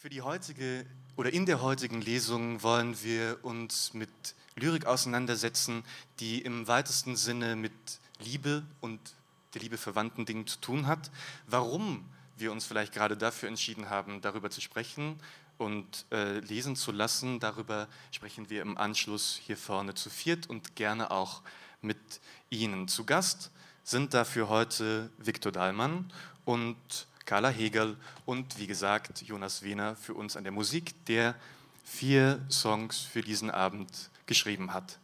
Für die heutige oder in der heutigen Lesung wollen wir uns mit Lyrik auseinandersetzen, die im weitesten Sinne mit Liebe und der Liebe verwandten Dingen zu tun hat. Warum wir uns vielleicht gerade dafür entschieden haben, darüber zu sprechen und äh, lesen zu lassen, darüber sprechen wir im Anschluss hier vorne zu viert und gerne auch mit Ihnen. Zu Gast sind dafür heute Viktor Dahlmann und Carla Hegel und wie gesagt Jonas Wehner für uns an der Musik, der vier Songs für diesen Abend geschrieben hat.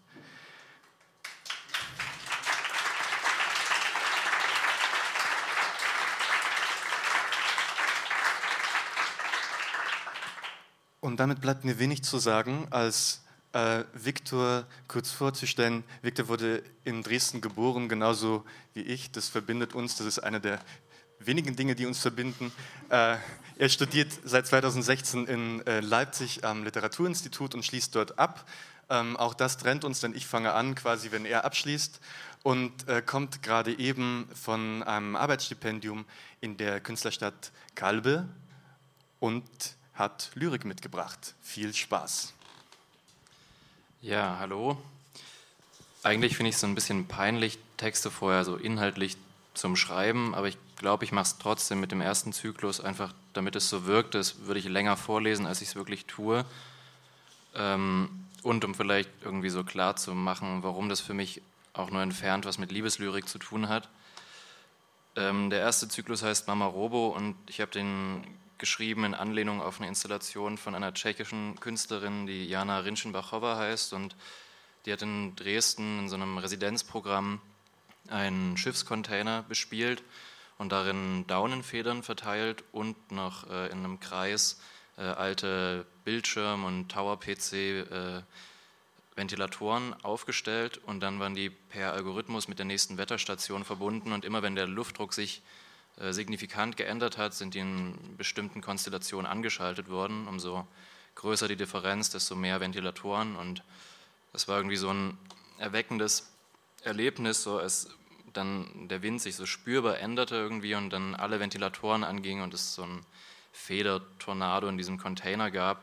Und damit bleibt mir wenig zu sagen, als äh, Viktor kurz vorzustellen. Viktor wurde in Dresden geboren, genauso wie ich. Das verbindet uns. Das ist eine der wenigen Dinge, die uns verbinden. Äh, er studiert seit 2016 in äh, Leipzig am Literaturinstitut und schließt dort ab. Ähm, auch das trennt uns, denn ich fange an, quasi, wenn er abschließt und äh, kommt gerade eben von einem Arbeitsstipendium in der Künstlerstadt Kalbe und hat Lyrik mitgebracht. Viel Spaß. Ja, hallo. Eigentlich finde ich es so ein bisschen peinlich, Texte vorher so inhaltlich zum Schreiben, aber ich glaube, ich mache es trotzdem mit dem ersten Zyklus, einfach damit es so wirkt, das würde ich länger vorlesen, als ich es wirklich tue. Ähm, und um vielleicht irgendwie so klar zu machen, warum das für mich auch nur entfernt was mit Liebeslyrik zu tun hat. Ähm, der erste Zyklus heißt Mama Robo und ich habe den geschrieben in Anlehnung auf eine Installation von einer tschechischen Künstlerin, die Jana Rinschenbachowa heißt und die hat in Dresden in so einem Residenzprogramm einen Schiffscontainer bespielt und darin Daunenfedern verteilt und noch äh, in einem Kreis äh, alte Bildschirm- und Tower-PC äh, aufgestellt und dann waren die per Algorithmus mit der nächsten Wetterstation verbunden und immer wenn der Luftdruck sich äh, signifikant geändert hat, sind die in bestimmten Konstellationen angeschaltet worden. Umso größer die Differenz, desto mehr Ventilatoren und das war irgendwie so ein erweckendes Erlebnis, so als dann der Wind sich so spürbar änderte irgendwie und dann alle Ventilatoren angingen und es so ein Federtornado in diesem Container gab.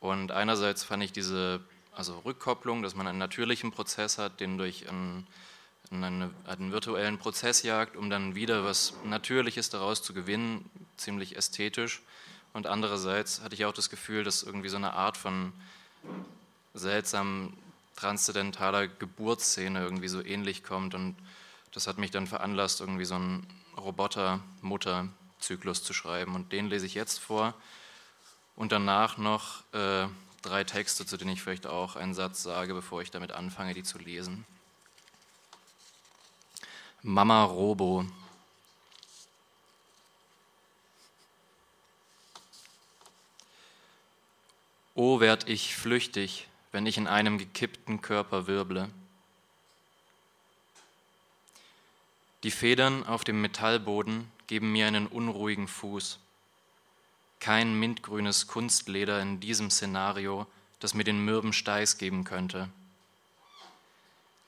Und einerseits fand ich diese also Rückkopplung, dass man einen natürlichen Prozess hat, den durch einen, einen, einen virtuellen Prozess jagt, um dann wieder was Natürliches daraus zu gewinnen, ziemlich ästhetisch. Und andererseits hatte ich auch das Gefühl, dass irgendwie so eine Art von seltsamen transzendentaler Geburtsszene irgendwie so ähnlich kommt. Und das hat mich dann veranlasst, irgendwie so einen Roboter-Mutter-Zyklus zu schreiben. Und den lese ich jetzt vor. Und danach noch äh, drei Texte, zu denen ich vielleicht auch einen Satz sage, bevor ich damit anfange, die zu lesen. Mama Robo. O werd ich flüchtig, wenn ich in einem gekippten Körper wirble. Die Federn auf dem Metallboden geben mir einen unruhigen Fuß. Kein mintgrünes Kunstleder in diesem Szenario, das mir den mürben Steiß geben könnte.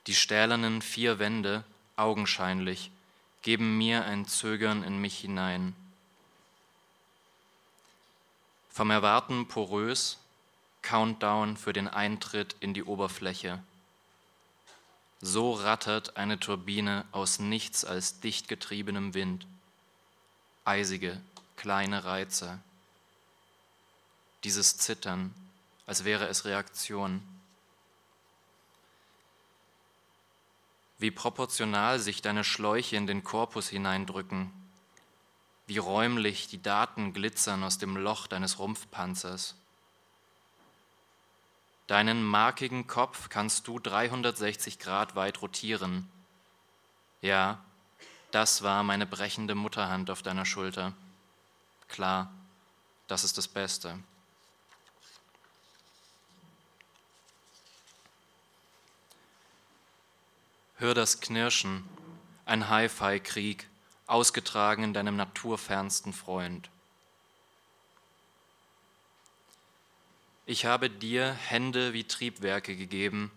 Die stählernen vier Wände, augenscheinlich, geben mir ein Zögern in mich hinein. Vom Erwarten porös, Countdown für den Eintritt in die Oberfläche. So rattert eine Turbine aus nichts als dicht getriebenem Wind. Eisige, kleine Reize. Dieses Zittern, als wäre es Reaktion. Wie proportional sich deine Schläuche in den Korpus hineindrücken. Wie räumlich die Daten glitzern aus dem Loch deines Rumpfpanzers. Deinen markigen Kopf kannst du 360 Grad weit rotieren. Ja, das war meine brechende Mutterhand auf deiner Schulter. Klar, das ist das Beste. Hör das Knirschen, ein Hi-Fi-Krieg, ausgetragen in deinem naturfernsten Freund. Ich habe dir Hände wie Triebwerke gegeben,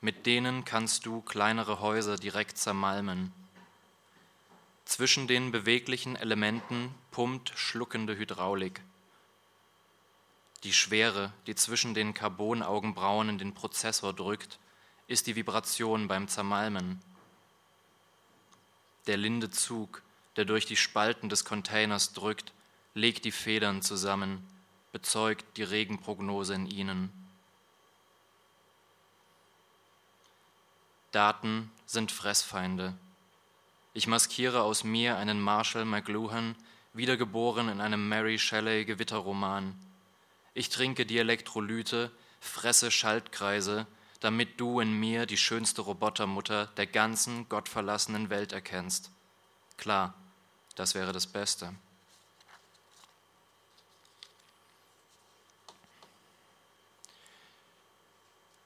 mit denen kannst du kleinere Häuser direkt zermalmen. Zwischen den beweglichen Elementen pumpt schluckende Hydraulik. Die Schwere, die zwischen den Carbonaugenbrauen in den Prozessor drückt, ist die Vibration beim Zermalmen. Der linde Zug, der durch die Spalten des Containers drückt, legt die Federn zusammen, bezeugt die Regenprognose in ihnen. Daten sind Fressfeinde. Ich maskiere aus mir einen Marshall McLuhan, wiedergeboren in einem Mary Shelley Gewitterroman. Ich trinke die Elektrolyte, fresse Schaltkreise, damit du in mir die schönste Robotermutter der ganzen gottverlassenen Welt erkennst. Klar, das wäre das Beste.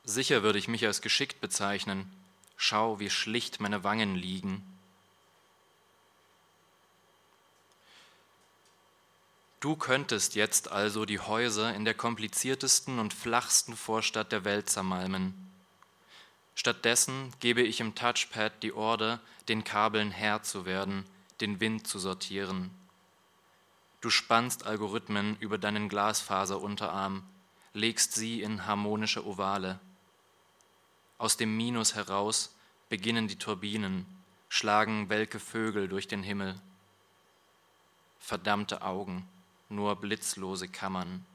Sicher würde ich mich als geschickt bezeichnen. Schau, wie schlicht meine Wangen liegen. Du könntest jetzt also die Häuser in der kompliziertesten und flachsten Vorstadt der Welt zermalmen. Stattdessen gebe ich im Touchpad die Order, den Kabeln Herr zu werden, den Wind zu sortieren. Du spannst Algorithmen über deinen Glasfaserunterarm, legst sie in harmonische Ovale. Aus dem Minus heraus beginnen die Turbinen, schlagen welke Vögel durch den Himmel. Verdammte Augen, nur blitzlose Kammern.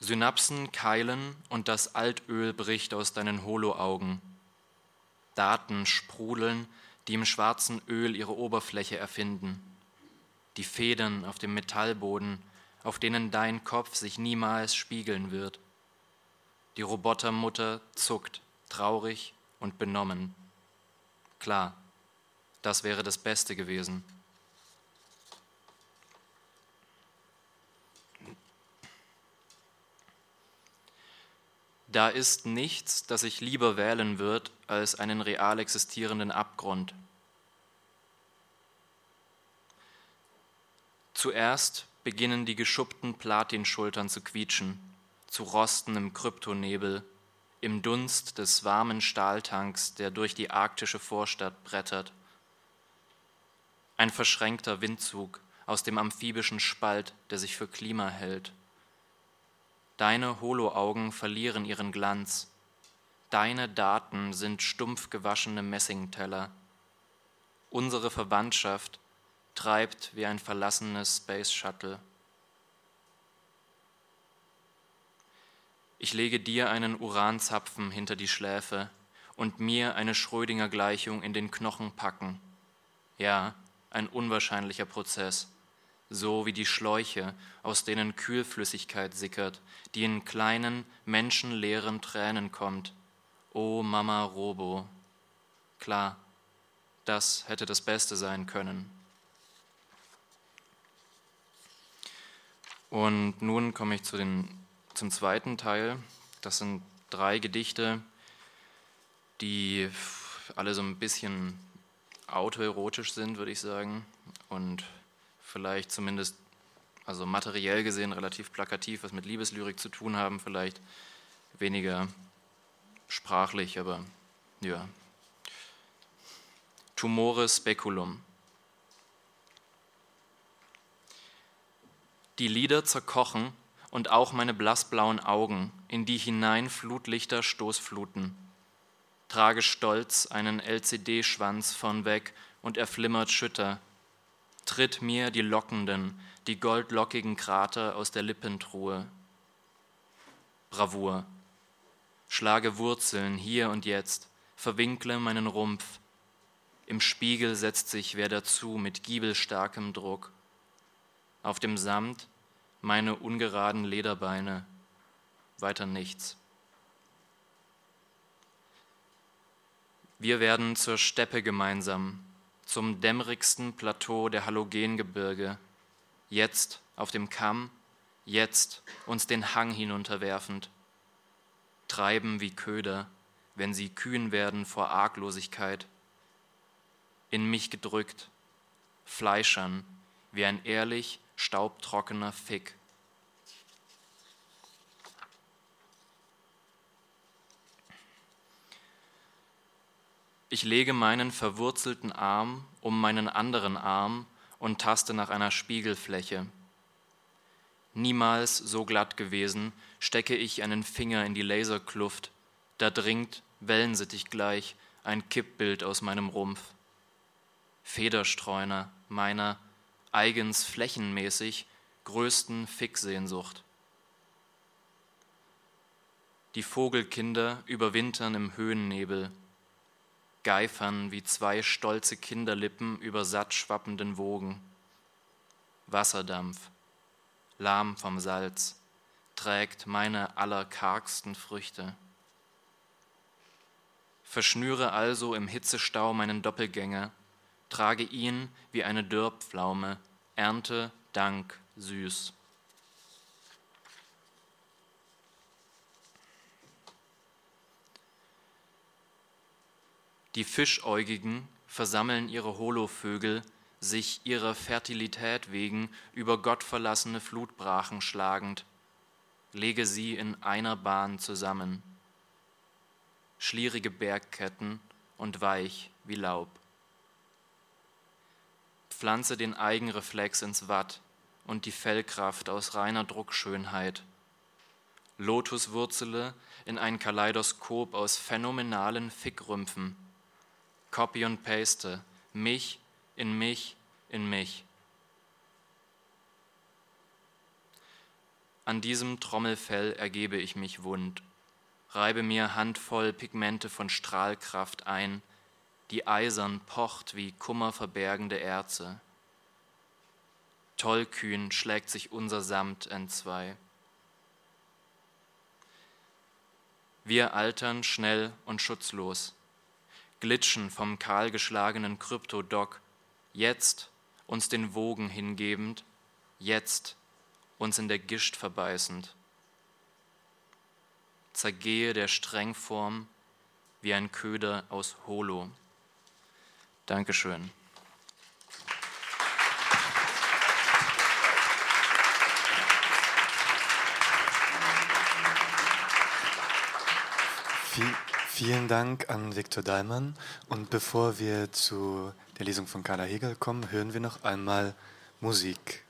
Synapsen keilen und das Altöl bricht aus deinen Holoaugen. Daten sprudeln, die im schwarzen Öl ihre Oberfläche erfinden. Die Federn auf dem Metallboden auf denen dein Kopf sich niemals spiegeln wird. Die Robotermutter zuckt, traurig und benommen. Klar, das wäre das Beste gewesen. Da ist nichts, das ich lieber wählen würde, als einen real existierenden Abgrund. Zuerst beginnen die geschuppten Platinschultern zu quietschen, zu rosten im Kryptonebel, im Dunst des warmen Stahltanks, der durch die arktische Vorstadt brettert. Ein verschränkter Windzug aus dem amphibischen Spalt, der sich für Klima hält. Deine Holoaugen verlieren ihren Glanz. Deine Daten sind stumpf gewaschene Messingteller. Unsere Verwandtschaft treibt wie ein verlassenes Space Shuttle. Ich lege dir einen Uranzapfen hinter die Schläfe und mir eine Schrödinger Gleichung in den Knochen packen. Ja, ein unwahrscheinlicher Prozess, so wie die Schläuche, aus denen Kühlflüssigkeit sickert, die in kleinen, menschenleeren Tränen kommt. O oh Mama Robo. Klar, das hätte das Beste sein können. Und nun komme ich zu den, zum zweiten Teil. Das sind drei Gedichte, die alle so ein bisschen autoerotisch sind, würde ich sagen. Und vielleicht zumindest, also materiell gesehen, relativ plakativ, was mit Liebeslyrik zu tun haben, vielleicht weniger sprachlich, aber ja. Tumore Speculum. Die Lieder zerkochen und auch meine blassblauen Augen, in die hinein Flutlichter stoßfluten. Trage stolz einen LCD-Schwanz vornweg und er flimmert schütter. Tritt mir die lockenden, die goldlockigen Krater aus der Lippentruhe. Bravour. Schlage Wurzeln hier und jetzt, verwinkle meinen Rumpf. Im Spiegel setzt sich wer dazu mit giebelstarkem Druck auf dem Samt meine ungeraden Lederbeine, weiter nichts. Wir werden zur Steppe gemeinsam, zum dämmerigsten Plateau der Halogengebirge, jetzt auf dem Kamm, jetzt uns den Hang hinunterwerfend, treiben wie Köder, wenn sie kühn werden vor Arglosigkeit, in mich gedrückt, fleischern wie ein ehrlich staubtrockener Fick. Ich lege meinen verwurzelten Arm um meinen anderen Arm und taste nach einer Spiegelfläche. Niemals so glatt gewesen, stecke ich einen Finger in die Laserkluft, da dringt, wellensittich gleich, ein Kippbild aus meinem Rumpf. Federstreuner meiner, eigens flächenmäßig, größten Ficksehnsucht. Die Vogelkinder überwintern im Höhennebel, geifern wie zwei stolze Kinderlippen über satt schwappenden Wogen. Wasserdampf, lahm vom Salz, trägt meine allerkargsten Früchte. Verschnüre also im Hitzestau meinen Doppelgänger, trage ihn wie eine Dürrpflaume, ernte Dank süß. Die Fischäugigen versammeln ihre Holovögel, sich ihrer Fertilität wegen über gottverlassene Flutbrachen schlagend. Lege sie in einer Bahn zusammen. Schlierige Bergketten und weich wie Laub. Pflanze den Eigenreflex ins Watt und die Fellkraft aus reiner Druckschönheit. Lotuswurzele in ein Kaleidoskop aus phänomenalen Fickrümpfen Copy und Paste, mich in mich in mich. An diesem Trommelfell ergebe ich mich wund, reibe mir handvoll Pigmente von Strahlkraft ein, die eisern pocht wie kummerverbergende Erze. Tollkühn schlägt sich unser Samt entzwei. Wir altern schnell und schutzlos glitschen vom kahlgeschlagenen Kryptodock, jetzt uns den Wogen hingebend, jetzt uns in der Gischt verbeißend. Zergehe der Strengform wie ein Köder aus Holo. Dankeschön. Vielen Dank an Viktor Dahlmann. Und bevor wir zu der Lesung von Carla Hegel kommen, hören wir noch einmal Musik.